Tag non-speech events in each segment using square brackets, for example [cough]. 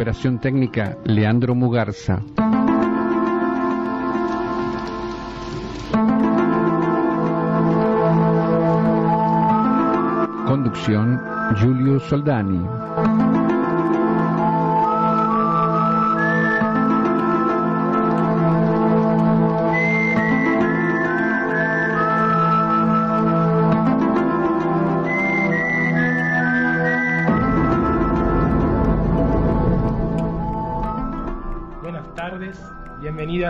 Operación técnica, Leandro Mugarza. Conducción, Giulio Soldani.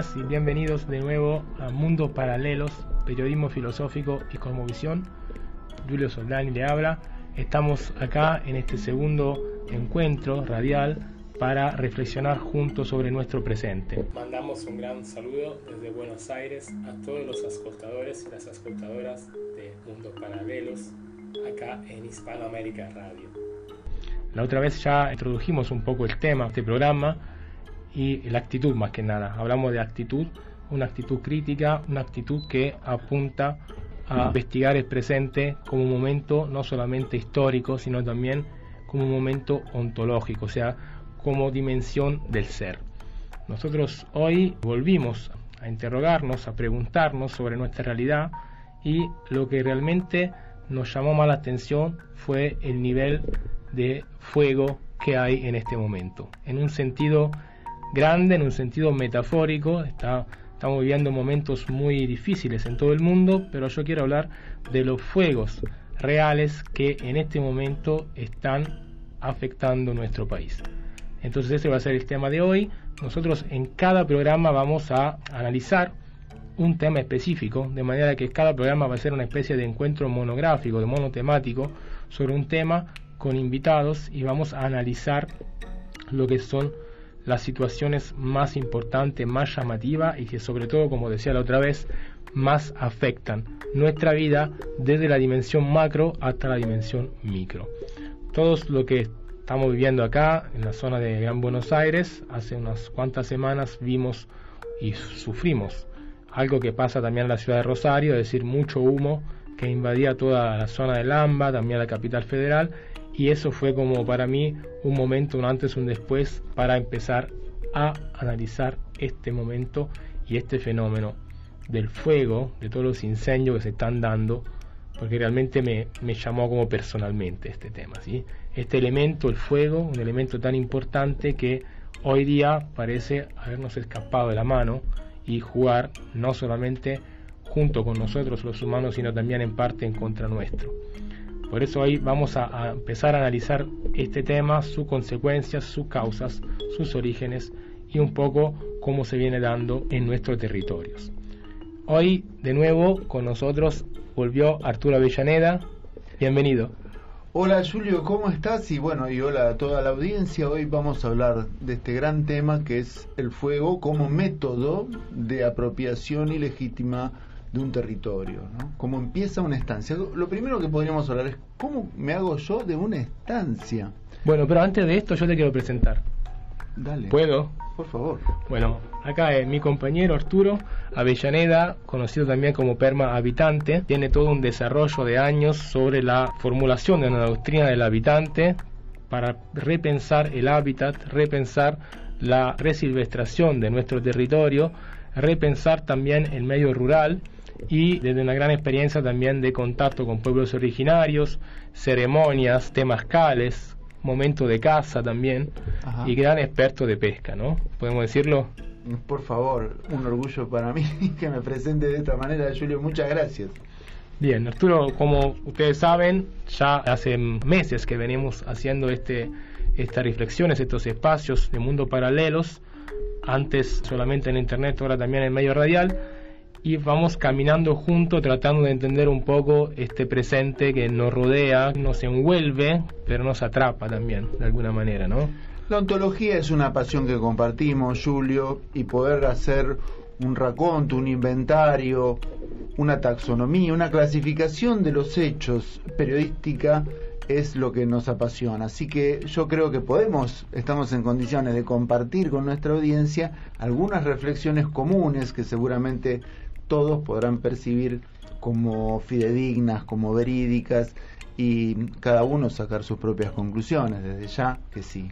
Y bienvenidos de nuevo a Mundos Paralelos, Periodismo Filosófico y Cosmovisión. Julio Soldani le habla. Estamos acá en este segundo encuentro radial para reflexionar juntos sobre nuestro presente. Mandamos un gran saludo desde Buenos Aires a todos los ascoltadores y las ascoltadoras de Mundos Paralelos acá en Hispanoamérica Radio. La otra vez ya introdujimos un poco el tema de este programa y la actitud más que nada. Hablamos de actitud, una actitud crítica, una actitud que apunta a investigar el presente como un momento no solamente histórico, sino también como un momento ontológico, o sea, como dimensión del ser. Nosotros hoy volvimos a interrogarnos, a preguntarnos sobre nuestra realidad y lo que realmente nos llamó más la atención fue el nivel de fuego que hay en este momento. En un sentido grande, en un sentido metafórico, está, estamos viviendo momentos muy difíciles en todo el mundo, pero yo quiero hablar de los fuegos reales que en este momento están afectando nuestro país. Entonces ese va a ser el tema de hoy. Nosotros en cada programa vamos a analizar un tema específico, de manera que cada programa va a ser una especie de encuentro monográfico, de monotemático, sobre un tema con invitados y vamos a analizar lo que son las situaciones más importantes, más llamativas y que sobre todo, como decía la otra vez, más afectan nuestra vida desde la dimensión macro hasta la dimensión micro. Todo lo que estamos viviendo acá en la zona de Gran Buenos Aires, hace unas cuantas semanas vimos y sufrimos algo que pasa también en la ciudad de Rosario, es decir, mucho humo que invadía toda la zona de Lamba, también la capital federal, y eso fue como para mí un momento, un antes, un después, para empezar a analizar este momento y este fenómeno del fuego, de todos los incendios que se están dando, porque realmente me, me llamó como personalmente este tema. ¿sí? Este elemento, el fuego, un elemento tan importante que hoy día parece habernos escapado de la mano y jugar no solamente junto con nosotros los humanos, sino también en parte en contra nuestro. Por eso hoy vamos a, empezar a analizar este tema, sus consecuencias, sus causas, sus orígenes y un poco cómo se viene dando en nuestros territorios. Hoy de nuevo con nosotros volvió Arturo Avellaneda. Bienvenido. Hola Julio, ¿cómo estás? Y bueno, y hola a toda la audiencia. Hoy vamos a hablar de este gran tema que es el fuego como método de apropiación ilegítima de un territorio, ¿no? Cómo empieza una estancia. Lo primero que podríamos hablar es cómo me hago yo de una estancia. Bueno, pero antes de esto yo te quiero presentar. Dale. ¿Puedo? Por favor. Bueno, acá es mi compañero Arturo Avellaneda, conocido también como Perma Habitante. Tiene todo un desarrollo de años sobre la formulación de una doctrina del habitante para repensar el hábitat, repensar la resilvestración de nuestro territorio, repensar también el medio rural y desde una gran experiencia también de contacto con pueblos originarios, ceremonias, temascales, momento de caza también Ajá. y gran experto de pesca, ¿no? ¿Podemos decirlo? Por favor, un orgullo para mí [laughs] que me presente de esta manera, Julio. Muchas gracias. Bien, Arturo, como ustedes saben, ya hace meses que venimos haciendo este, estas reflexiones, estos espacios de mundo paralelos, antes solamente en Internet, ahora también en medio radial, y vamos caminando juntos tratando de entender un poco este presente que nos rodea, nos envuelve, pero nos atrapa también, de alguna manera, ¿no? La ontología es una pasión que compartimos, Julio, y poder hacer un raconto, un inventario, una taxonomía, una clasificación de los hechos periodística es lo que nos apasiona. Así que yo creo que podemos, estamos en condiciones de compartir con nuestra audiencia algunas reflexiones comunes que seguramente todos podrán percibir como fidedignas, como verídicas y cada uno sacar sus propias conclusiones, desde ya que sí.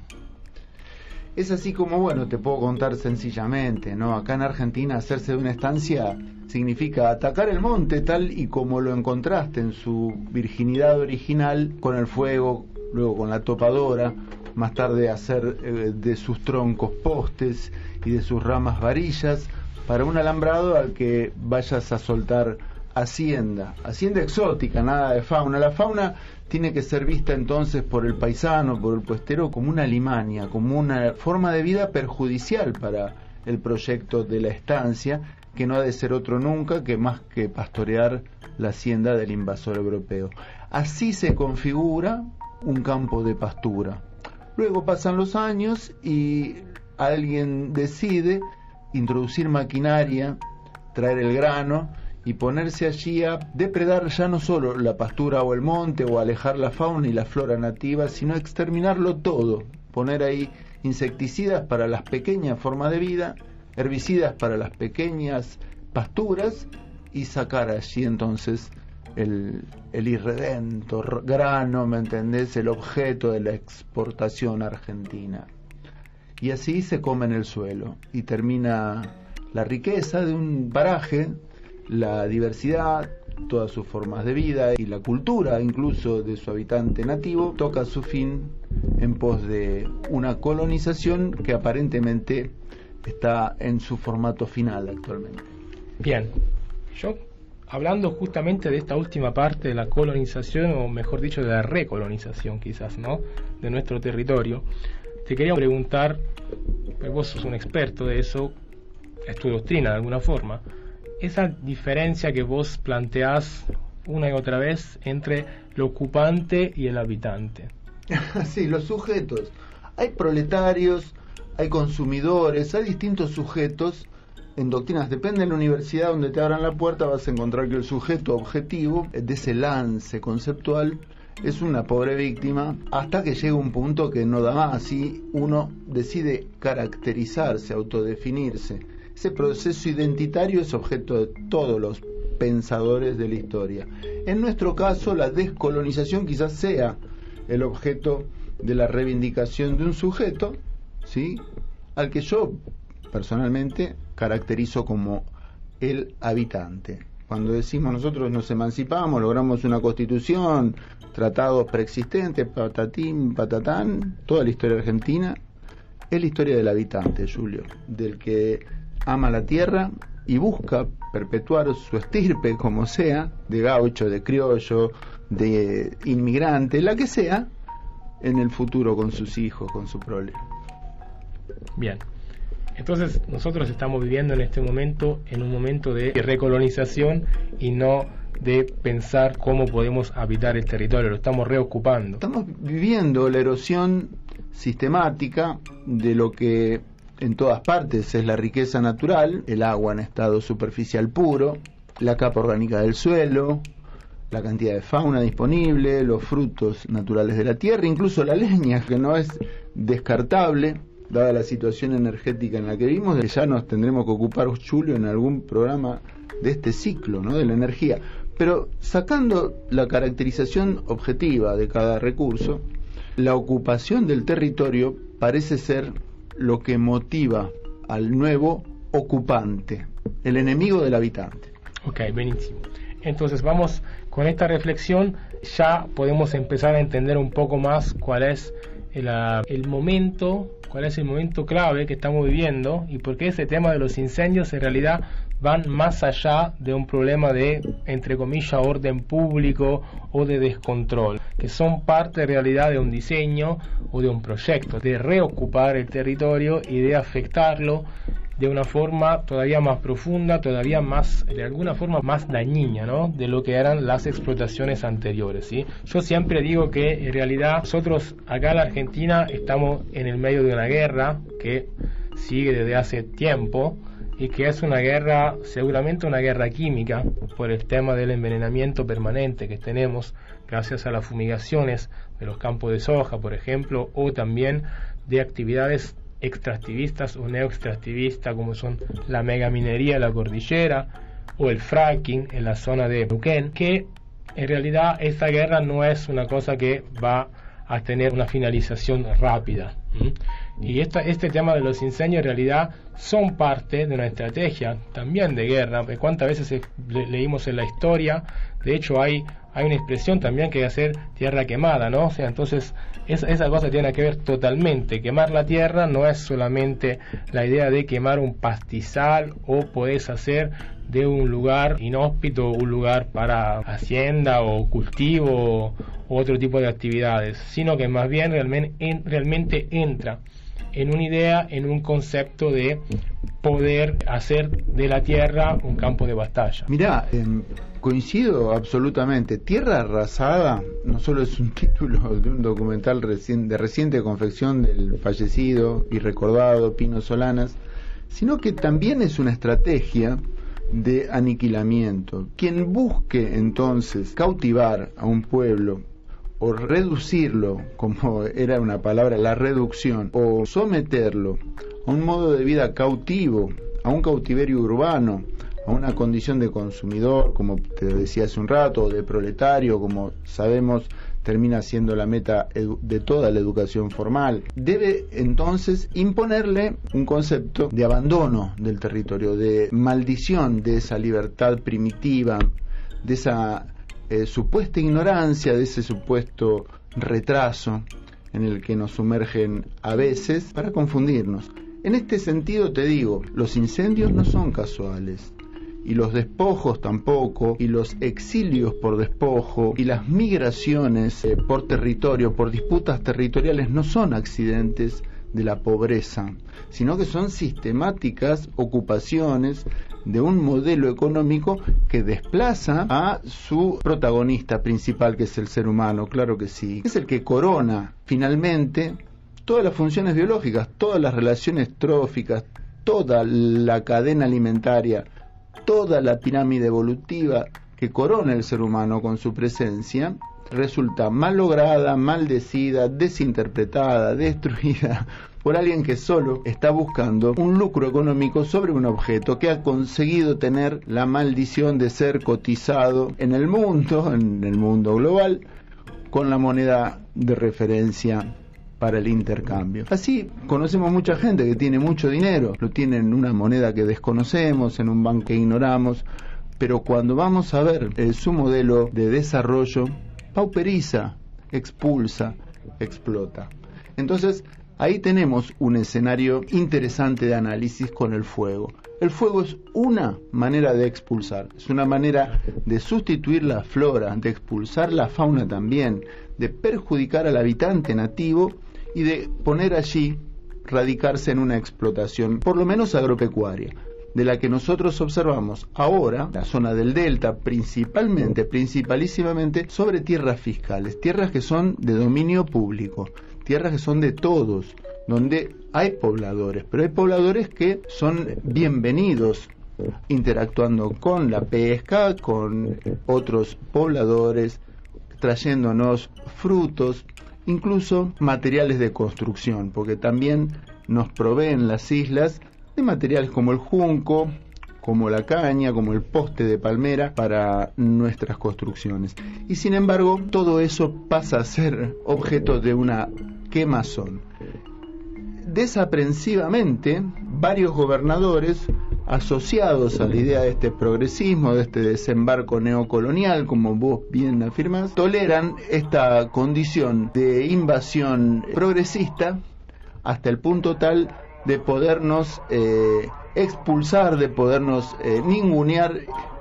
Es así como, bueno, te puedo contar sencillamente, ¿no? Acá en Argentina hacerse de una estancia significa atacar el monte tal y como lo encontraste en su virginidad original, con el fuego, luego con la topadora, más tarde hacer eh, de sus troncos postes y de sus ramas varillas, para un alambrado al que vayas a soltar hacienda, hacienda exótica, nada de fauna. La fauna tiene que ser vista entonces por el paisano, por el puestero, como una limaña, como una forma de vida perjudicial para el proyecto de la estancia, que no ha de ser otro nunca que más que pastorear la hacienda del invasor europeo. Así se configura un campo de pastura. Luego pasan los años y alguien decide introducir maquinaria, traer el grano y ponerse allí a depredar ya no solo la pastura o el monte o alejar la fauna y la flora nativa, sino exterminarlo todo, poner ahí insecticidas para las pequeñas formas de vida, herbicidas para las pequeñas pasturas y sacar allí entonces el, irredento grano, ¿me entendés? El objeto de la exportación argentina. Y así se come en el suelo y termina la riqueza de un paraje, la diversidad, todas sus formas de vida y la cultura incluso de su habitante nativo toca su fin en pos de una colonización que aparentemente está en su formato final actualmente. Bien, yo hablando justamente de esta última parte de la colonización, o mejor dicho, de la recolonización quizás, ¿no? De nuestro territorio, te quería preguntar, pues vos sos un experto de eso, es tu doctrina de alguna forma, esa diferencia que vos planteás una y otra vez entre el ocupante y el habitante. [laughs] sí, los sujetos. Hay proletarios, hay consumidores, hay distintos sujetos en doctrinas, depende de la universidad donde te abran la puerta, vas a encontrar que el sujeto objetivo de ese lance conceptual es una pobre víctima hasta que llega un punto que no da más y uno decide caracterizarse, autodefinirse. Ese proceso identitario es objeto de todos los pensadores de la historia. En nuestro caso, la descolonización quizás sea el objeto de la reivindicación de un sujeto, ¿sí? al que yo personalmente caracterizo como el habitante. Cuando decimos nosotros nos emancipamos, logramos una constitución, tratados preexistentes, patatín, patatán, toda la historia argentina, es la historia del habitante, Julio, del que ama la tierra y busca perpetuar su estirpe como sea, de gaucho, de criollo, de inmigrante, la que sea, en el futuro con sus hijos, con su prole. Bien. Entonces nosotros estamos viviendo en este momento en un momento de recolonización y no de pensar cómo podemos habitar el territorio, lo estamos reocupando. Estamos viviendo la erosión sistemática de lo que en todas partes es la riqueza natural, el agua en estado superficial puro, la capa orgánica del suelo, la cantidad de fauna disponible, los frutos naturales de la tierra, incluso la leña, que no es descartable, dada la situación energética en la que vivimos, ya nos tendremos que ocupar, Julio, en algún programa de este ciclo ¿no? de la energía. Pero sacando la caracterización objetiva de cada recurso, la ocupación del territorio parece ser lo que motiva al nuevo ocupante, el enemigo del habitante. Ok, buenísimo. Entonces vamos con esta reflexión, ya podemos empezar a entender un poco más cuál es el, el momento cuál es el momento clave que estamos viviendo y por qué ese tema de los incendios en realidad van más allá de un problema de, entre comillas, orden público o de descontrol, que son parte de realidad de un diseño o de un proyecto, de reocupar el territorio y de afectarlo de una forma todavía más profunda, todavía más, de alguna forma más dañina, ¿no? De lo que eran las explotaciones anteriores, ¿sí? Yo siempre digo que en realidad nosotros acá en la Argentina estamos en el medio de una guerra que sigue desde hace tiempo y que es una guerra, seguramente una guerra química, por el tema del envenenamiento permanente que tenemos gracias a las fumigaciones de los campos de soja, por ejemplo, o también de actividades extractivistas o neoextractivistas como son la megaminería de la cordillera o el fracking en la zona de Neuquén, que en realidad esta guerra no es una cosa que va a tener una finalización rápida. Y esta, este tema de los incendios en realidad son parte de una estrategia también de guerra. ¿Cuántas veces leímos en la historia? De hecho, hay, hay una expresión también que es hacer tierra quemada, ¿no? O sea, entonces esa, esa cosa tiene que ver totalmente. Quemar la tierra no es solamente la idea de quemar un pastizal o puedes hacer de un lugar inhóspito un lugar para hacienda o cultivo u otro tipo de actividades, sino que más bien realmente, realmente entra en una idea, en un concepto de poder hacer de la tierra un campo de batalla. Mirá, em, coincido absolutamente. Tierra arrasada no solo es un [laughs] título de un documental de reciente confección del fallecido y recordado Pino Solanas, sino que también es una estrategia de aniquilamiento. Quien busque entonces cautivar a un pueblo o reducirlo, como era una palabra, la reducción, o someterlo a un modo de vida cautivo, a un cautiverio urbano, a una condición de consumidor, como te decía hace un rato, o de proletario, como sabemos termina siendo la meta de toda la educación formal. Debe entonces imponerle un concepto de abandono del territorio, de maldición de esa libertad primitiva, de esa eh, supuesta ignorancia, de ese supuesto retraso en el que nos sumergen a veces para confundirnos. En este sentido te digo, los incendios no son casuales y los despojos tampoco, y los exilios por despojo, y las migraciones eh, por territorio, por disputas territoriales, no son accidentes de la pobreza, sino que son sistemáticas ocupaciones de un modelo económico que desplaza a su protagonista principal, que es el ser humano, claro que sí. Es el que corona finalmente todas las funciones biológicas, todas las relaciones tróficas, toda la cadena alimentaria, toda la pirámide evolutiva que corona el ser humano con su presencia, resulta mal lograda, maldecida, desinterpretada, destruida [laughs] por alguien que solo está buscando un lucro económico sobre un objeto que ha conseguido tener la maldición de ser cotizado en el mundo, en el mundo global, con la moneda de referencia para el intercambio. Así conocemos mucha gente que tiene mucho dinero, lo tiene en una moneda que desconocemos, en un banco que ignoramos, pero cuando vamos a ver eh, su modelo de desarrollo, pauperiza, expulsa, explota. Entonces, ahí tenemos un escenario interesante de análisis con el fuego. El fuego es una manera de expulsar, es una manera de sustituir la flora, de expulsar la fauna también, de perjudicar al habitante nativo y de poner allí radicarse en una explotación, por lo menos agropecuaria, de la que nosotros observamos ahora la zona del delta, principalmente, principalísimamente sobre tierras fiscales, tierras que son de dominio público, tierras que son de todos, donde hay pobladores, pero hay pobladores que son bienvenidos interactuando con la pesca, con otros pobladores, trayéndonos frutos, incluso materiales de construcción, porque también nos proveen las islas de materiales como el junco, como la caña, como el poste de palmera para nuestras construcciones. Y sin embargo, todo eso pasa a ser objeto de una quemazón. Desaprensivamente, varios gobernadores asociados a la idea de este progresismo, de este desembarco neocolonial, como vos bien afirmás, toleran esta condición de invasión progresista hasta el punto tal de podernos eh, expulsar, de podernos eh, ningunear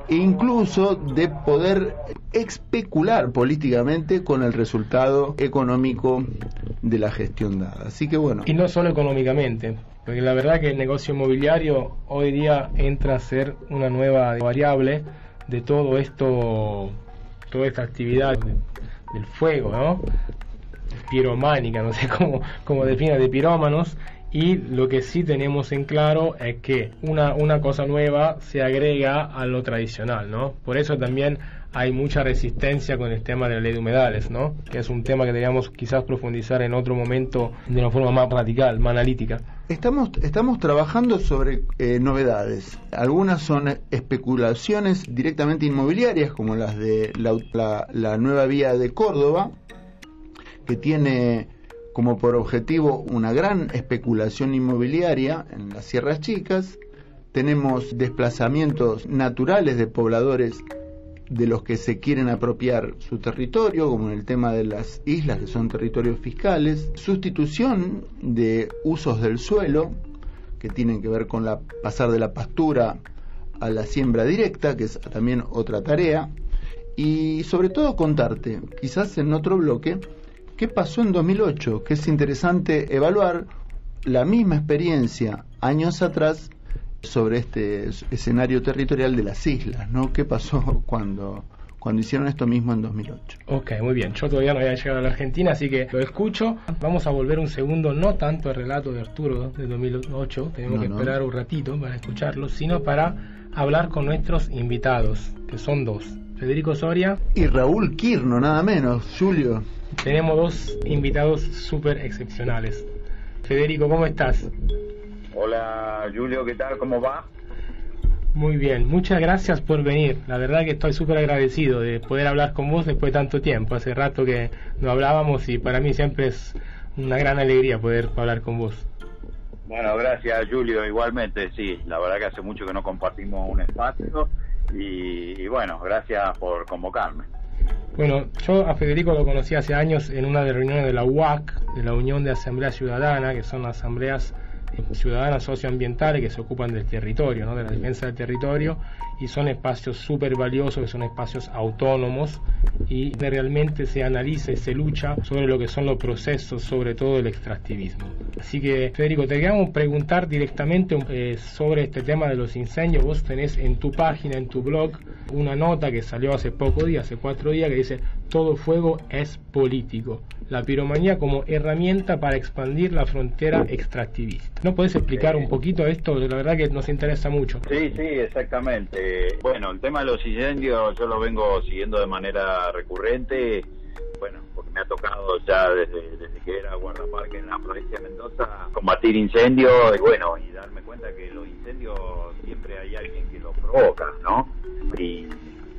e incluso de poder especular políticamente con el resultado económico de la gestión dada. Así que bueno. Y no solo económicamente, porque la verdad que el negocio inmobiliario hoy día entra a ser una nueva variable de todo esto, toda esta actividad del fuego, ¿no? Pirománica, no sé cómo, cómo defina de pirómanos. Y lo que sí tenemos en claro es que una, una cosa nueva se agrega a lo tradicional, ¿no? Por eso también hay mucha resistencia con el tema de la ley de humedales, ¿no? Que es un tema que deberíamos quizás profundizar en otro momento de una forma más radical, más analítica. Estamos, estamos trabajando sobre eh, novedades. Algunas son especulaciones directamente inmobiliarias, como las de la, la, nueva vía de Córdoba, que tiene como por objetivo una gran especulación inmobiliaria en las sierras chicas, tenemos desplazamientos naturales de pobladores de los que se quieren apropiar su territorio, como en el tema de las islas, que son territorios fiscales, sustitución de usos del suelo, que tienen que ver con la pasar de la pastura a la siembra directa, que es también otra tarea, y sobre todo contarte, quizás en otro bloque, qué pasó en 2008, que es interesante evaluar la misma experiencia años atrás sobre este escenario territorial de las islas, ¿no? ¿Qué pasó cuando, cuando hicieron esto mismo en 2008? Ok, muy bien. Yo todavía no había llegado a la Argentina, así que lo escucho. Vamos a volver un segundo, no tanto al relato de Arturo de 2008, tenemos que esperar un ratito para escucharlo, sino para hablar con nuestros invitados, que son dos. Federico Soria. Y Raúl Quirno, nada menos, Julio. Tenemos dos invitados súper excepcionales. Federico, ¿cómo estás? Hola Julio, ¿qué tal? ¿Cómo va? Muy bien, muchas gracias por venir. La verdad que estoy súper agradecido de poder hablar con vos después de tanto tiempo. Hace rato que no hablábamos y para mí siempre es una gran alegría poder hablar con vos. Bueno, gracias Julio, igualmente, sí. La verdad que hace mucho que no compartimos un espacio y, y bueno, gracias por convocarme. Bueno, yo a Federico lo conocí hace años en una de reuniones de la UAC, de la Unión de Asamblea Ciudadana, que son asambleas ciudadanas socioambientales que se ocupan del territorio, ¿no? de la defensa del territorio, y son espacios súper valiosos, que son espacios autónomos, y realmente se analiza y se lucha sobre lo que son los procesos, sobre todo el extractivismo. Así que, Federico, te queremos preguntar directamente eh, sobre este tema de los incendios. Vos tenés en tu página, en tu blog, una nota que salió hace poco días, hace cuatro días, que dice, todo fuego es político. La piromanía como herramienta para expandir la frontera extractivista. ¿No puedes explicar un poquito esto? La verdad que nos interesa mucho. Sí, sí, exactamente. Bueno, el tema de los incendios yo lo vengo siguiendo de manera recurrente. Bueno, porque me ha tocado ya desde, desde que era guardaparque en la provincia de Mendoza combatir incendios y bueno, y darme cuenta que los incendios siempre hay alguien que los provoca, ¿no? Y,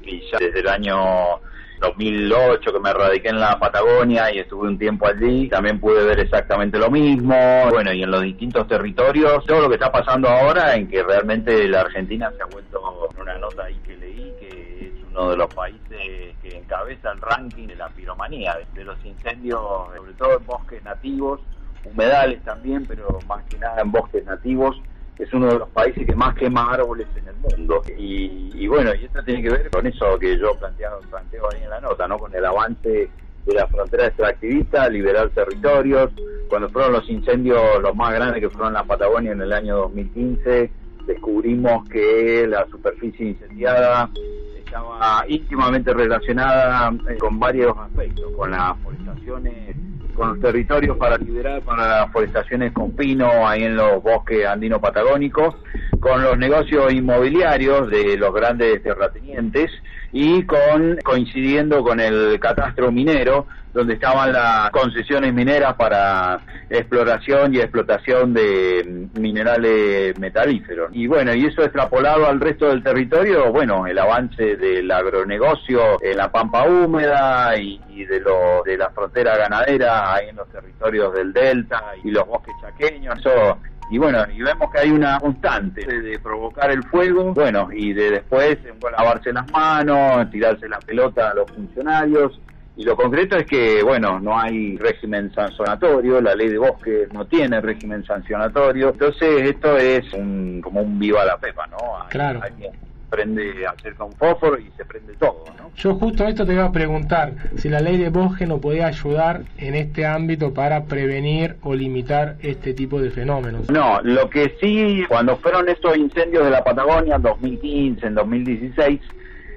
y ya desde el año 2008 que me radiqué en la Patagonia y estuve un tiempo allí, también pude ver exactamente lo mismo. Bueno, y en los distintos territorios, todo lo que está pasando ahora en que realmente la Argentina se ha vuelto, una nota ahí que leí, que es uno de los países que encabeza el ranking de la piromanía, de los incendios, sobre todo en bosques nativos, humedales también, pero más que nada en bosques nativos es uno de los países que más quema árboles en el mundo. Y, bueno, y esto tiene que ver con eso que yo planteo, planteo ahí en la nota, ¿no? Con el avance de la frontera extractivista, liberar territorios. Cuando fueron los incendios los más grandes que fueron en la Patagonia en el año 2015, descubrimos que la superficie incendiada estaba íntimamente relacionada eh, con varios aspectos, con las forestaciones con los territorios para liberar para las forestaciones con pino ahí en los bosques andino patagónicos, con los negocios inmobiliarios de los grandes terratenientes y con coincidiendo con el catastro minero donde estaban las concesiones mineras para exploración y explotación de minerales metalíferos. Y bueno, y eso extrapolado al resto del territorio, bueno, el avance del agronegocio en la pampa húmeda y, de, lo, de la frontera ganadera ahí en los territorios del delta y los bosques chaqueños, eso y bueno, y vemos que hay una constante de, provocar el fuego, bueno, y de después lavarse las manos, tirarse la pelota a los funcionarios, y lo concreto es que, bueno, no hay régimen sancionatorio, la ley de bosque no tiene régimen sancionatorio, entonces esto es un, como un viva la pepa, ¿no? claro. Alguien prende, acerca un fósforo y se prende todo, ¿no? Yo justo esto te iba a preguntar, si la ley de bosque no podía ayudar en este ámbito para prevenir o limitar este tipo de fenómenos. No, lo que sí, cuando fueron estos incendios de la Patagonia en 2015, en 2016,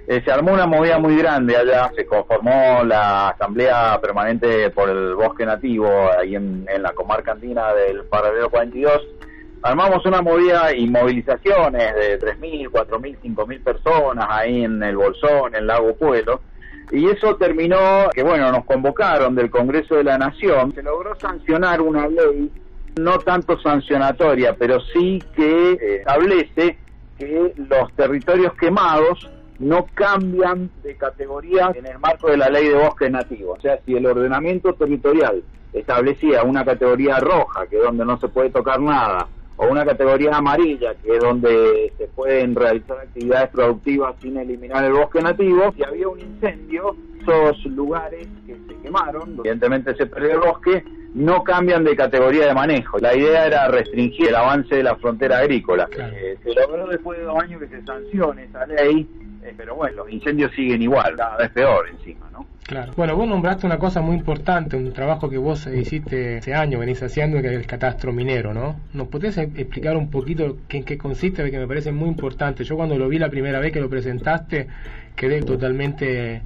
eh, se armó una movida muy grande allá, se conformó la Asamblea Permanente por el Bosque Nativo, ahí en, la comarca andina del Paradero 42. Armamos una movida y movilizaciones de 3.000, 4.000, 5.000 personas ahí en el Bolsón, en Lago Pueblo. Y eso terminó que, bueno, nos convocaron del Congreso de la Nación. Se logró sancionar una ley, no tanto sancionatoria, pero sí que establece que los territorios quemados no cambian de categoría en el marco de la ley de bosques nativos. O sea, si el ordenamiento territorial establecía una categoría roja, que es donde no se puede tocar nada, o una categoría amarilla, que es donde se pueden realizar actividades productivas sin eliminar el bosque nativo, si había un incendio, esos lugares que se quemaron, evidentemente se perdió el bosque, no cambian de categoría de manejo. La idea era restringir el avance de la frontera agrícola. Eh, se logró después de dos años que se sancione esa ley, eh, pero bueno, los incendios siguen igual, cada vez peor encima, ¿no? Claro. Bueno, vos nombraste una cosa muy importante, un trabajo que vos hiciste ese año, venís haciendo, que es el catastro minero, ¿no? ¿Nos podés explicar un poquito en qué consiste? Que me parece muy importante. Yo cuando lo vi la primera vez que lo presentaste, quedé totalmente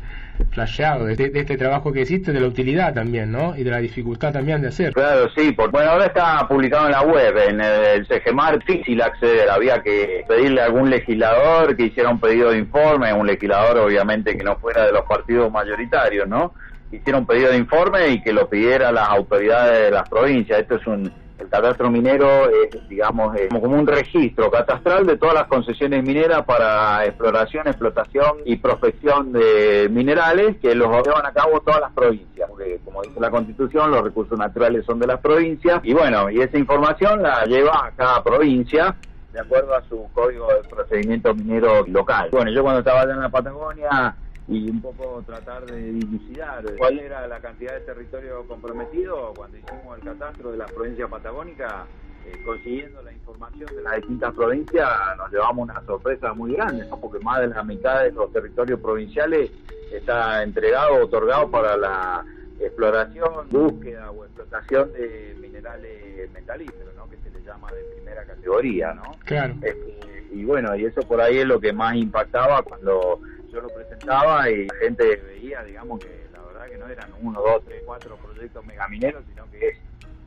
flasheado de, este trabajo que hiciste, de la utilidad también, ¿no? Y de la dificultad también de hacer. Claro, sí. Por, bueno, ahora está publicado en la web, en el, CGMAR, difícil acceder. Había que pedirle a algún legislador que hiciera un pedido de informe, un legislador obviamente que no fuera de los partidos mayoritarios, ¿no? Hiciera un pedido de informe y que lo pidiera las autoridades de las provincias. Esto es un el catastro minero es, digamos, como un registro catastral de todas las concesiones mineras para exploración, explotación y prospección de minerales que los llevan a cabo todas las provincias, porque como dice la Constitución, los recursos naturales son de las provincias y bueno, y esa información la lleva a cada provincia de acuerdo a su código de procedimiento minero local. Bueno, yo cuando estaba allá en la Patagonia y un poco tratar de dilucidar cuál era la cantidad de territorio comprometido cuando hicimos el catastro de la provincia patagónica, eh, consiguiendo la información de las distintas provincias, nos llevamos una sorpresa muy grande, porque más de la mitad de los territorios provinciales está entregado, otorgado para la exploración, búsqueda o explotación de minerales metalíferos, ¿no? que se le llama de primera categoría, ¿no? Claro. Este, y bueno, y eso por ahí es lo que más impactaba cuando yo lo presentaba y la gente veía, digamos, que la verdad que no eran uno, dos, tres, cuatro proyectos megamineros, sino que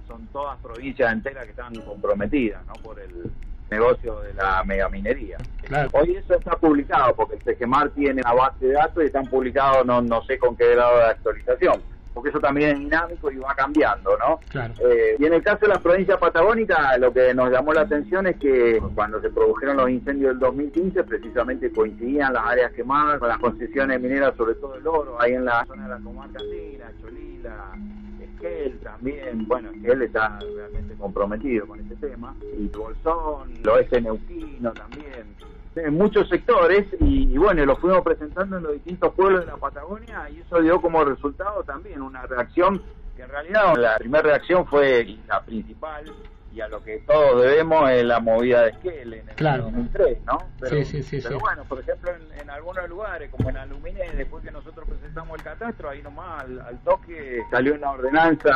son todas provincias enteras que están comprometidas, ¿no? Por el negocio de la megaminería. Hoy eso está publicado porque el Tegemar tiene una base de datos y están publicados no, no sé con qué grado de actualización porque eso también es dinámico y va cambiando, ¿no? Eh, y en el caso de la provincia patagónica, lo que nos llamó la atención es que cuando se produjeron los incendios del 2015, precisamente coincidían las áreas quemadas con las concesiones mineras, sobre todo el oro, ahí en la zona de la comarca andina, Cholila, Esquel también, bueno, Esquel está realmente comprometido con este tema, y Bolsón, el oeste neuquino también, en muchos sectores y, bueno, lo fuimos presentando en los distintos pueblos de la Patagonia y eso dio como resultado también una reacción que en realidad la primera reacción fue la principal y a lo que todos debemos es la movida de Esquel en el claro. 2003, ¿no? Pero, sí, sí, sí, pero bueno, por ejemplo, en, algunos lugares, como en Aluminé, después que nosotros presentamos el catastro, ahí nomás al, toque salió una ordenanza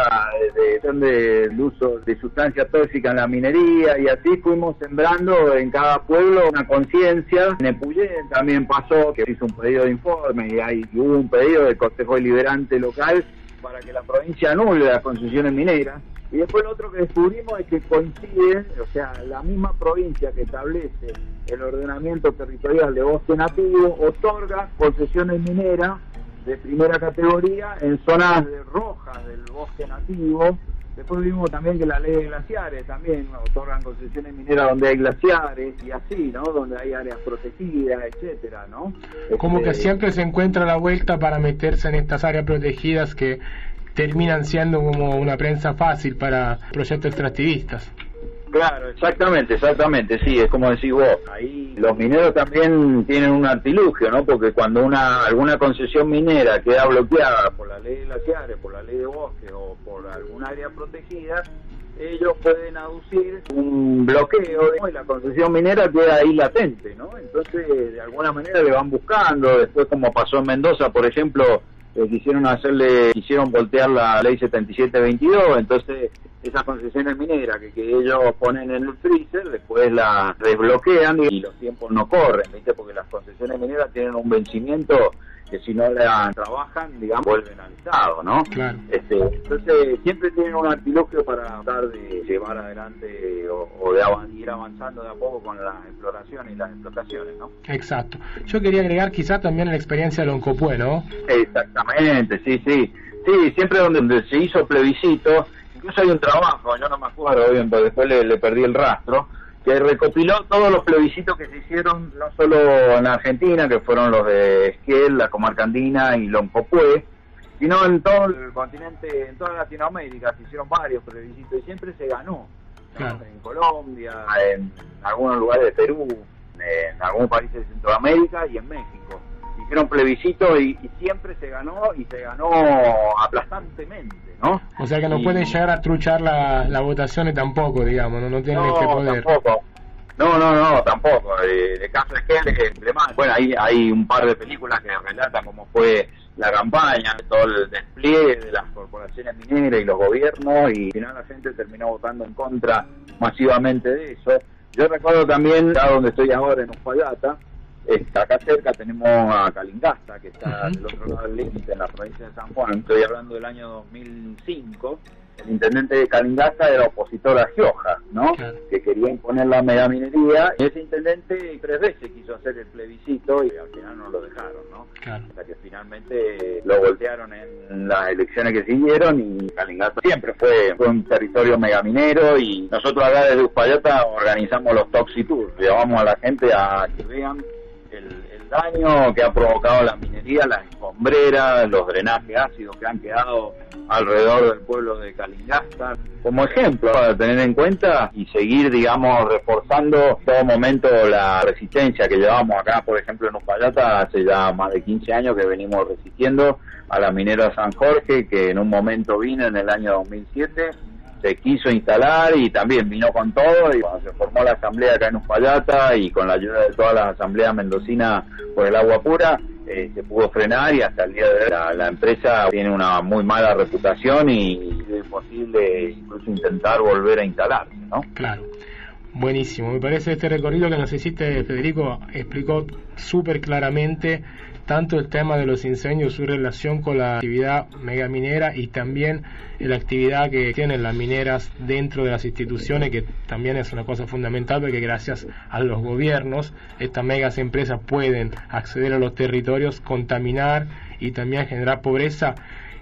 de, de, de, uso de sustancias tóxicas en la minería y así fuimos sembrando en cada pueblo una conciencia. En Epuyén también pasó que hizo un pedido de informe y, hay, hubo un pedido del Consejo Deliberante local para que la provincia anule las concesiones mineras y después lo otro que descubrimos es que coincide, o sea, la misma provincia que establece el ordenamiento territorial de bosque nativo otorga concesiones mineras de primera categoría en zonas rojas del bosque nativo. Después vimos también que la ley de glaciares también otorgan concesiones mineras donde hay glaciares y así, ¿no? Donde hay áreas protegidas, etcétera, ¿no? Como que Este, siempre se encuentra la vuelta para meterse en estas áreas protegidas que terminan siendo como una prensa fácil para proyectos extractivistas. Claro, exactamente, exactamente, sí, es como decís vos. Ahí los mineros también tienen un artilugio, ¿no? Porque cuando una alguna concesión minera queda bloqueada por la ley de glaciares, por la ley de bosque o por algún área protegida, ellos pueden aducir un bloqueo y la concesión minera queda ahí latente, ¿no? Entonces, de alguna manera le van buscando, después como pasó en Mendoza, por ejemplo, eh, quisieron hacerle, quisieron voltear la ley 7722, entonces esas concesiones mineras que, que ellos ponen en el freezer, después las desbloquean y los tiempos no corren, ¿viste? Porque las concesiones mineras tienen un vencimiento que si no la trabajan, digamos, vuelven al Estado, ¿no? Claro. Este, entonces siempre tienen un artilugio para tratar de llevar adelante o, o de ir avanzando de a poco con las exploraciones y las explotaciones, ¿no? Exacto. Yo quería agregar quizás también la experiencia de Loncopué, ¿no? Exactamente, sí, sí. Sí, siempre donde, donde se hizo plebiscito, incluso hay un trabajo, yo no me acuerdo bien, pero después le, le perdí el rastro, que recopiló todos los plebiscitos que se hicieron, no solo en Argentina, que fueron los de Esquiel, la comarca andina y Lompopué, sino en todo el continente, en toda Latinoamérica, se hicieron varios plebiscitos y siempre se ganó. En Colombia, en algunos lugares de Perú, en algunos países de Centroamérica y en México. Hicieron plebiscitos y, siempre se ganó y se ganó aplastantemente, ¿no? O sea que no pueden llegar a truchar las la votaciones tampoco, digamos, no, no tienen este poder. Tampoco. No, no, no, tampoco. De, caso es que bueno, hay, hay un par de películas que relatan cómo fue la campaña, todo el despliegue de las corporaciones mineras y los gobiernos y al final la gente terminó votando en contra masivamente de eso. Yo recuerdo también, a donde estoy ahora en Uspallata, está acá cerca tenemos a Calingasta, que está al otro lado del límite, en la provincia de San Juan. Estoy hablando del año 2005 el intendente de Calingasta era opositor a Gioja, ¿no? Que quería imponer la megaminería. Y ese intendente tres veces quiso hacer el plebiscito y al final no lo dejaron, ¿no? Hasta que finalmente lo voltearon en las elecciones que siguieron y Calingasta siempre fue, un territorio megaminero y nosotros acá desde Uspallata organizamos los Toxi Tours. Llevamos a la gente a que vean el, el daño que ha provocado la minería, las escombreras, los drenajes ácidos que han quedado alrededor del pueblo de Calingasta, como ejemplo para tener en cuenta y seguir, digamos, reforzando todo momento la resistencia que llevamos acá, por ejemplo, en Uspallata, hace ya más de 15 años que venimos resistiendo a la minera San Jorge, que en un momento vino en el año 2007 se quiso instalar y también vino con todo y cuando se formó la asamblea acá en Uspallata y con la ayuda de todas las asambleas mendocinas por el agua pura, eh, se pudo frenar y hasta el día de hoy la, empresa tiene una muy mala reputación y es posible incluso intentar volver a instalarse, ¿no? Claro. Buenísimo, me parece este recorrido que nos hiciste, Federico, explicó súper claramente tanto el tema de los incendios, su relación con la actividad megaminera y también la actividad que tienen las mineras dentro de las instituciones, que también es una cosa fundamental porque gracias a los gobiernos estas megas empresas pueden acceder a los territorios, contaminar y también generar pobreza.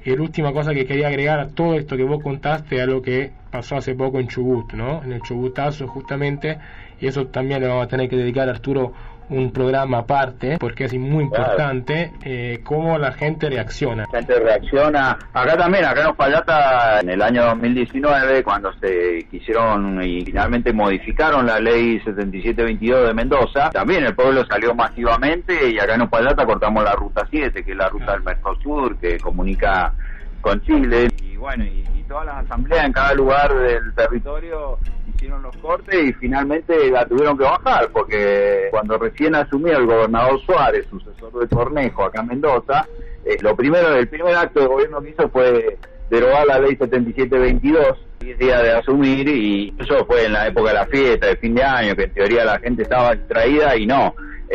Y la última cosa que quería agregar a todo esto que vos contaste a lo que pasó hace poco en Chubut, ¿no? En el Chubutazo justamente, y eso también le vamos a tener que dedicar a Arturo un programa aparte, porque es muy importante eh, cómo la gente reacciona. La gente reacciona. Acá también, acá en Uspallata, en el año 2019, cuando se quisieron y finalmente modificaron la ley 7722 de Mendoza, también el pueblo salió masivamente y acá en Uspallata cortamos la ruta 7, que es la ruta del Mercosur, que comunica con Chile. Y bueno, y, y todas las asambleas en cada lugar del territorio hicieron los cortes y finalmente la tuvieron que bajar, porque cuando recién asumió el gobernador Suárez, sucesor de Cornejo acá en Mendoza, eh, lo primero, el primer acto de gobierno que hizo fue derogar la ley 7722, 10 días de asumir, y eso fue en la época de la fiesta, de fin de año, que en teoría la gente estaba distraída y no,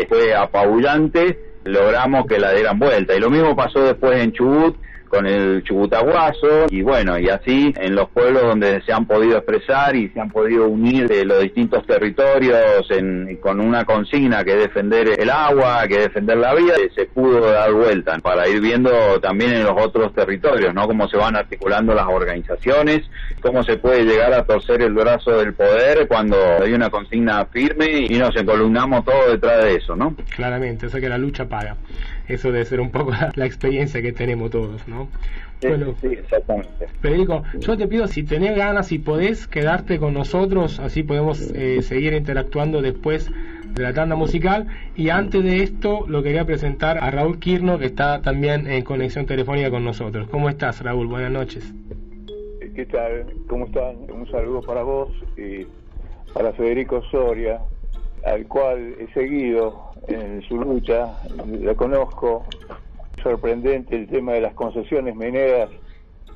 fue apabullante, logramos que la dieran vuelta. Y lo mismo pasó después en Chubut, con el chubutaguazo y bueno, y así en los pueblos donde se han podido expresar y se han podido unir de los distintos territorios en, con una consigna que defender el agua, que defender la vida, se pudo dar vuelta para ir viendo también en los otros territorios, ¿no? Cómo se van articulando las organizaciones, cómo se puede llegar a torcer el brazo del poder cuando hay una consigna firme y nos encolumnamos todos detrás de eso, ¿no? Claramente, o sea que la lucha paga eso debe ser un poco la, experiencia que tenemos todos, ¿no? Sí, bueno, sí, exactamente. Federico, yo te pido si tenés ganas, si podés quedarte con nosotros, así podemos eh, seguir interactuando después de la tanda musical. Y antes de esto, lo quería presentar a Raúl Quirno, que está también en conexión telefónica con nosotros. ¿Cómo estás, Raúl? Buenas noches. ¿Qué tal? ¿Cómo están? Un saludo para vos y para Federico Soria, al cual he seguido en su lucha, la conozco, sorprendente el tema de las concesiones mineras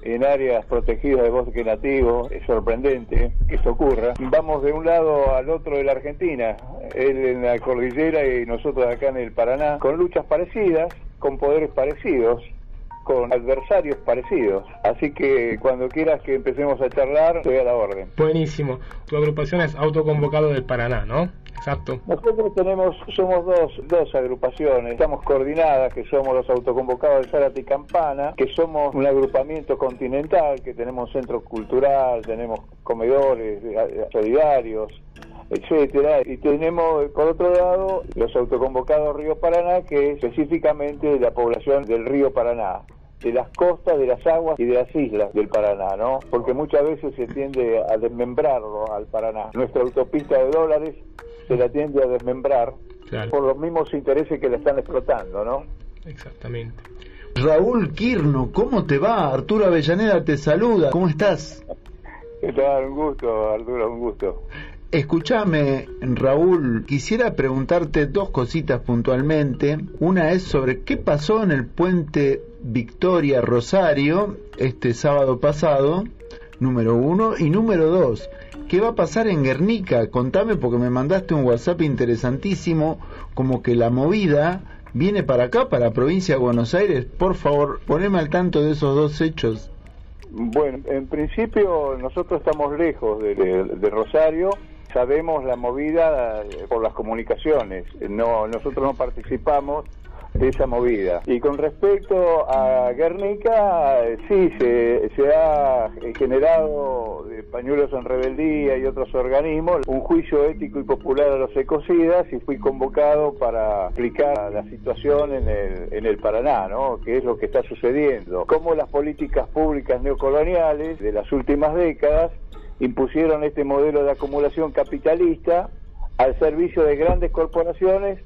en áreas protegidas de bosque nativo, es sorprendente que esto ocurra. Vamos de un lado al otro de la Argentina, él en la cordillera y nosotros acá en el Paraná, con luchas parecidas, con poderes parecidos, con adversarios parecidos. Así que cuando quieras que empecemos a charlar, estoy a la orden. Buenísimo. Tu agrupación es Autoconvocado del Paraná, ¿no? Nosotros tenemos, somos dos, dos agrupaciones, estamos coordinadas, que somos los autoconvocados de Zárate y Campana, que somos un agrupamiento continental, que tenemos centro cultural, tenemos comedores solidarios, etcétera. Y tenemos, por otro lado, los autoconvocados Río Paraná, que es específicamente la población del Río Paraná de las costas, de las aguas y de las islas del Paraná, ¿no? Porque muchas veces se tiende a desmembrarlo al Paraná. Nuestra autopista de dólares se la tiende a desmembrar por los mismos intereses que la están explotando, ¿no? Exactamente. Raúl Quirno, ¿cómo te va? Arturo Avellaneda te saluda, ¿cómo estás? ¿Qué tal? Un gusto, Arturo, un gusto. Escúchame, Raúl, quisiera preguntarte dos cositas puntualmente. Una es sobre qué pasó en el puente Victoria Rosario este sábado pasado, número uno, y número dos, ¿qué va a pasar en Guernica? Contame porque me mandaste un WhatsApp interesantísimo, como que la movida viene para acá, para la provincia de Buenos Aires. Por favor, poneme al tanto de esos dos hechos. Bueno, en principio nosotros estamos lejos de, de Rosario, sabemos la movida eh, por las comunicaciones, no nosotros no participamos esa movida. Y con respecto a Guernica, sí, se, se ha generado de pañuelos en rebeldía y otros organismos un juicio ético y popular a los ecocidas y fui convocado para explicar la situación en el, en el Paraná, ¿no? que es lo que está sucediendo. Cómo las políticas públicas neocoloniales de las últimas décadas impusieron este modelo de acumulación capitalista al servicio de grandes corporaciones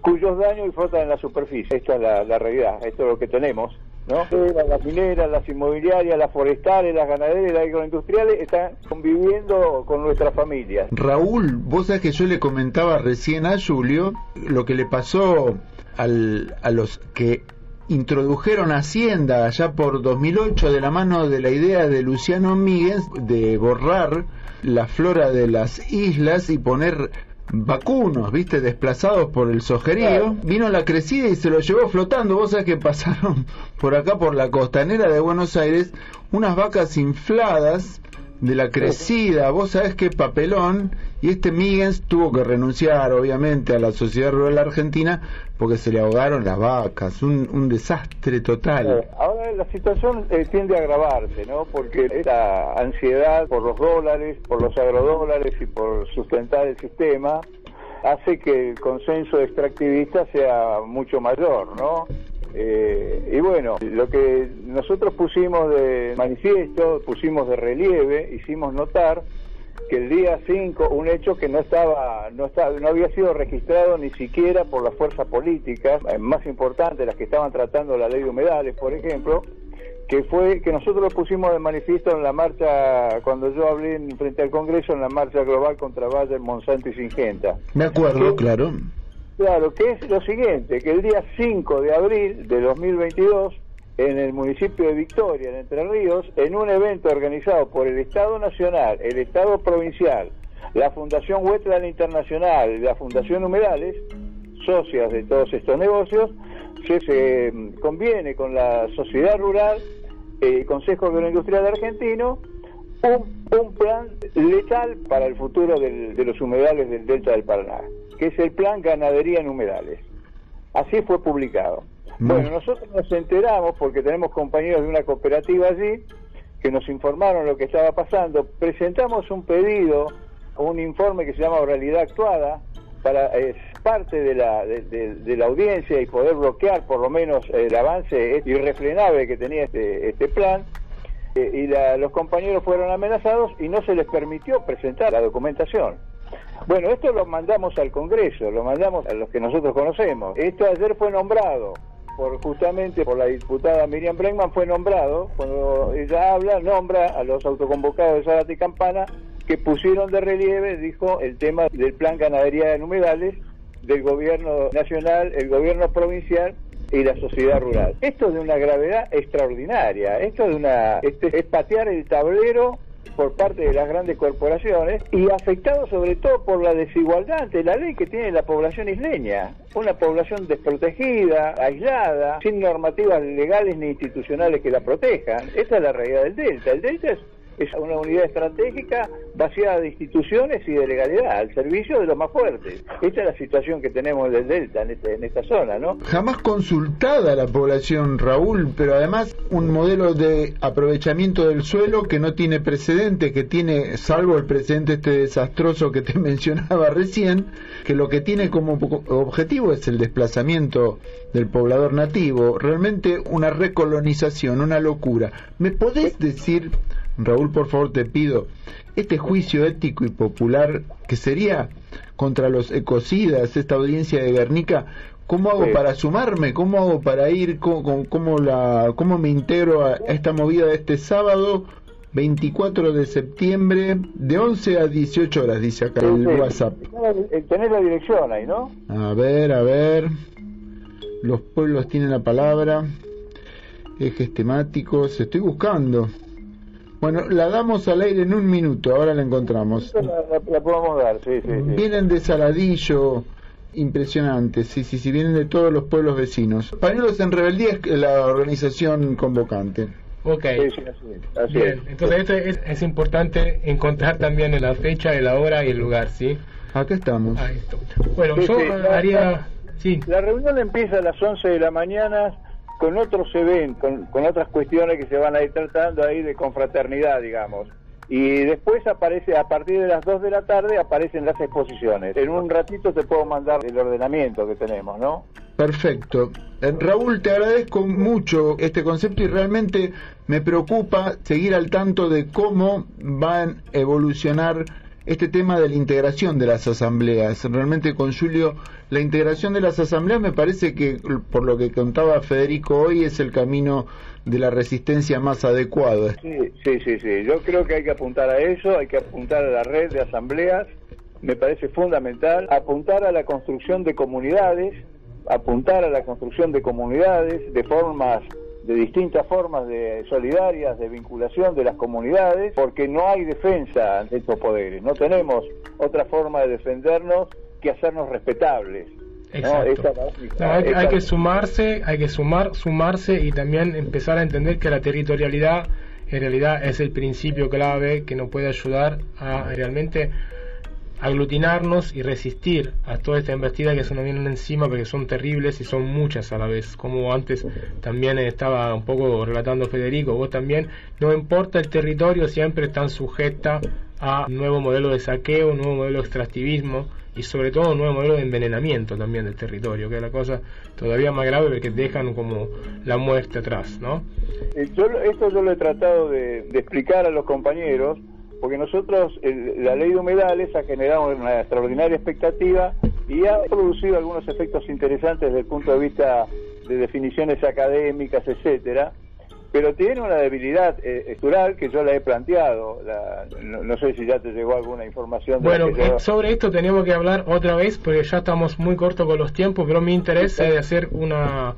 cuyos daños flotan en la superficie. Esta es la, realidad, esto es lo que tenemos. ¿no? Las mineras, las inmobiliarias, las forestales, las ganaderas, las agroindustriales están conviviendo con nuestras familias. Raúl, vos sabés que yo le comentaba recién a Julio lo que le pasó al, a los que introdujeron Hacienda allá por 2008 de la mano de la idea de Luciano Míguez de borrar la flora de las islas y poner vacunos, viste, desplazados por el sojerío, vino la crecida y se lo llevó flotando. Vos sabés que pasaron [laughs] por acá, por la costanera de Buenos Aires, unas vacas infladas de la crecida, vos sabés qué papelón, y este Míguez tuvo que renunciar, obviamente, a la sociedad rural argentina porque se le ahogaron las vacas, un, un desastre total. Eh, ahora la situación eh, tiende a agravarse, ¿no? Porque esta ansiedad por los dólares, por los agrodólares y por sustentar el sistema hace que el consenso extractivista sea mucho mayor, ¿no? Eh, y bueno, lo que nosotros pusimos de manifiesto, pusimos de relieve, hicimos notar que el día 5, un hecho que no estaba, no estaba, no había sido registrado ni siquiera por las fuerzas políticas eh, más importantes, las que estaban tratando la ley de humedales, por ejemplo, que fue que nosotros lo pusimos de manifiesto en la marcha, cuando yo hablé en, frente al Congreso, en la marcha global contra Bayer, Monsanto y Singenta. Me acuerdo, claro. Claro, que es lo siguiente, que el día 5 de abril de 2022 en el municipio de Victoria, en Entre Ríos, en un evento organizado por el Estado Nacional, el Estado Provincial, la Fundación Wetland Internacional y la Fundación Humedales, socias de todos estos negocios, se, conviene con la sociedad rural, el Consejo Agroindustrial Argentino, un, un, plan letal para el futuro de los humedales del Delta del Paraná, que es el Plan Ganadería en Humedales. Así fue publicado. Bueno, nosotros nos enteramos porque tenemos compañeros de una cooperativa allí que nos informaron lo que estaba pasando. Presentamos un pedido, un informe que se llama Oralidad Actuada, para es parte de la, de, la audiencia y poder bloquear por lo menos el avance irrefrenable que tenía este, este plan. Eh, y los compañeros fueron amenazados y no se les permitió presentar la documentación. Bueno, esto lo mandamos al Congreso, lo mandamos a los que nosotros conocemos. Esto ayer fue nombrado por justamente por la diputada Miriam Bregman fue nombrado, cuando ella habla, nombra a los autoconvocados de Zárate Campana que pusieron de relieve, dijo, el tema del plan ganadería en humedales del gobierno nacional, el gobierno provincial y la sociedad rural. Esto es de una gravedad extraordinaria, esto es de una este, es patear el tablero por parte de las grandes corporaciones y afectado sobre todo por la desigualdad ante la ley que tiene la población isleña. Una población desprotegida, aislada, sin normativas legales ni institucionales que la protejan. Esta es la realidad del Delta. El Delta es es una unidad estratégica vaciada de instituciones y de legalidad, al servicio de los más fuertes. Esta es la situación que tenemos en el Delta, en, este, en esta zona, ¿no? Jamás consultada la población, Raúl, pero además un modelo de aprovechamiento del suelo que no tiene precedente, que tiene, salvo el precedente este desastroso que te [laughs] mencionaba recién, que lo que tiene como objetivo es el desplazamiento del poblador nativo, realmente una recolonización, una locura. ¿Me podés decir, Raúl, por favor te pido, este juicio ético y popular que sería contra los ecocidas, esta audiencia de Guernica, ¿cómo hago para sumarme? ¿Cómo hago para ir? ¿Cómo, cómo, la, cómo me integro a esta movida de este sábado? 24 de septiembre, de 11 a 18 horas, dice acá el WhatsApp. Tenés la dirección ahí, ¿no? A ver, a ver. Los pueblos tienen la palabra. Ejes temáticos. Estoy buscando. Bueno, la damos al aire en un minuto. Ahora la encontramos. La, podemos dar, sí, sí, Vienen de Saladillo. Impresionante, sí, sí, sí, vienen de todos los pueblos vecinos. Pañuelos en Rebeldía es la organización convocante. Ok. Sí, así, Bien, entonces es, importante encontrar también la fecha, la hora y el lugar, ¿sí? Acá estamos. Bueno, yo haría... La reunión empieza a las 11 de la mañana con otros eventos, con, otras cuestiones que se van a ir tratando ahí de confraternidad, digamos. Y después aparece, a partir de las 2 de la tarde, aparecen las exposiciones. En un ratito te puedo mandar el ordenamiento que tenemos, ¿no? Perfecto. Eh, Raúl, te agradezco mucho este concepto y realmente me preocupa seguir al tanto de cómo van a evolucionar este tema de la integración de las asambleas. Realmente con Julio, la integración de las asambleas me parece que, por lo que contaba Federico hoy, es el camino de la resistencia más adecuado. Sí, sí, sí, sí. Yo creo que hay que apuntar a eso, hay que apuntar a la red de asambleas, me parece fundamental, apuntar a la construcción de comunidades, apuntar a la construcción de comunidades de formas de distintas formas de solidarias, de vinculación de las comunidades, porque no hay defensa ante estos poderes, no tenemos otra forma de defendernos que hacernos respetables. hay, que sumarse, hay que sumar, sumarse y también empezar a entender que la territorialidad en realidad es el principio clave que nos puede ayudar a realmente aglutinarnos y resistir a toda esta embestida que se nos vienen encima porque son terribles y son muchas a la vez. Como antes también estaba un poco relatando Federico, vos también, no importa el territorio, siempre están sujetas a un nuevo modelo de saqueo, un nuevo modelo de extractivismo y sobre todo un nuevo modelo de envenenamiento también del territorio, que es la cosa todavía más grave porque dejan como la muerte atrás, ¿no? Eh, esto yo lo he tratado de explicar a los compañeros porque nosotros, la ley de humedales ha generado una extraordinaria expectativa y ha producido algunos efectos interesantes desde el punto de vista de definiciones académicas, etcétera, pero tiene una debilidad eh, estructural que yo la he planteado. no, sé si ya te llegó alguna información. bueno, eh, sobre esto tenemos que hablar otra vez porque ya estamos muy cortos con los tiempos, pero mi interés es hacer una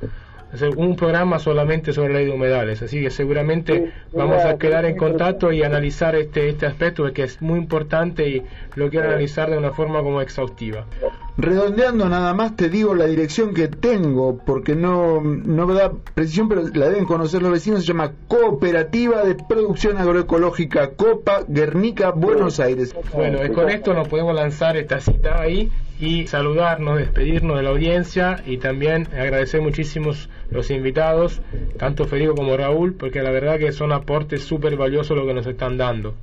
un programa solamente sobre la ley de humedales, así que seguramente vamos a quedar en contacto y analizar este, este aspecto que es muy importante y lo quiero analizar de una forma como exhaustiva. Redondeando nada más te digo la dirección que tengo, porque no, no me da precisión, pero la deben conocer los vecinos, se llama Cooperativa de Producción Agroecológica Copa Guernica, Buenos Aires. Bueno, con esto nos podemos lanzar esta cita ahí y saludarnos, despedirnos de la audiencia y también agradecer muchísimo los invitados, tanto Federico como Raúl, porque la verdad que son aportes súper valiosos lo que nos están dando.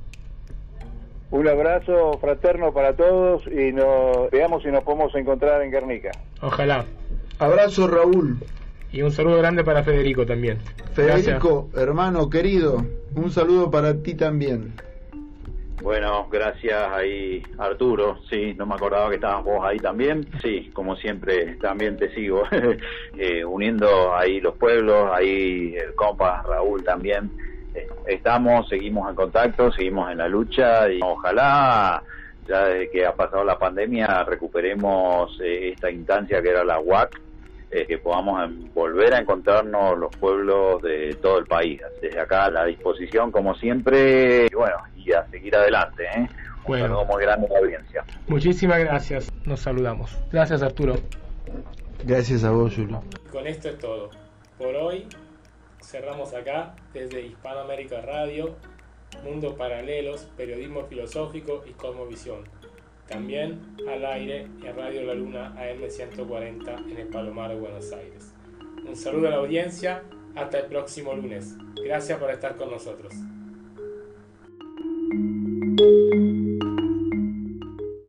Un abrazo fraterno para todos y nos veamos si nos podemos encontrar en Guernica. Ojalá. Abrazo Raúl. Y un saludo grande para Federico también. Federico, hermano querido, un saludo para ti también. Bueno, gracias ahí Arturo, sí, no me acordaba que estabas vos ahí también, sí, como siempre también te sigo, [laughs] eh, uniendo ahí los pueblos, ahí el compa Raúl también, estamos, seguimos en contacto, seguimos en la lucha y ojalá ya desde que ha pasado la pandemia recuperemos eh, esta instancia que era la UAC, que podamos volver a encontrarnos los pueblos de todo el país. Desde acá a la disposición, como siempre, y bueno, y a seguir adelante. ¿eh? Bueno. muy grande la audiencia. Muchísimas gracias, nos saludamos. Gracias Arturo. Gracias a vos, Julio. Con esto es todo. Por hoy cerramos acá desde Hispanoamérica Radio Mundos Paralelos, Periodismo Filosófico y Cosmovisión. También al aire en Radio La Luna AM140 en el Palomar de Buenos Aires. Un saludo a la audiencia, hasta el próximo lunes. Gracias por estar con nosotros.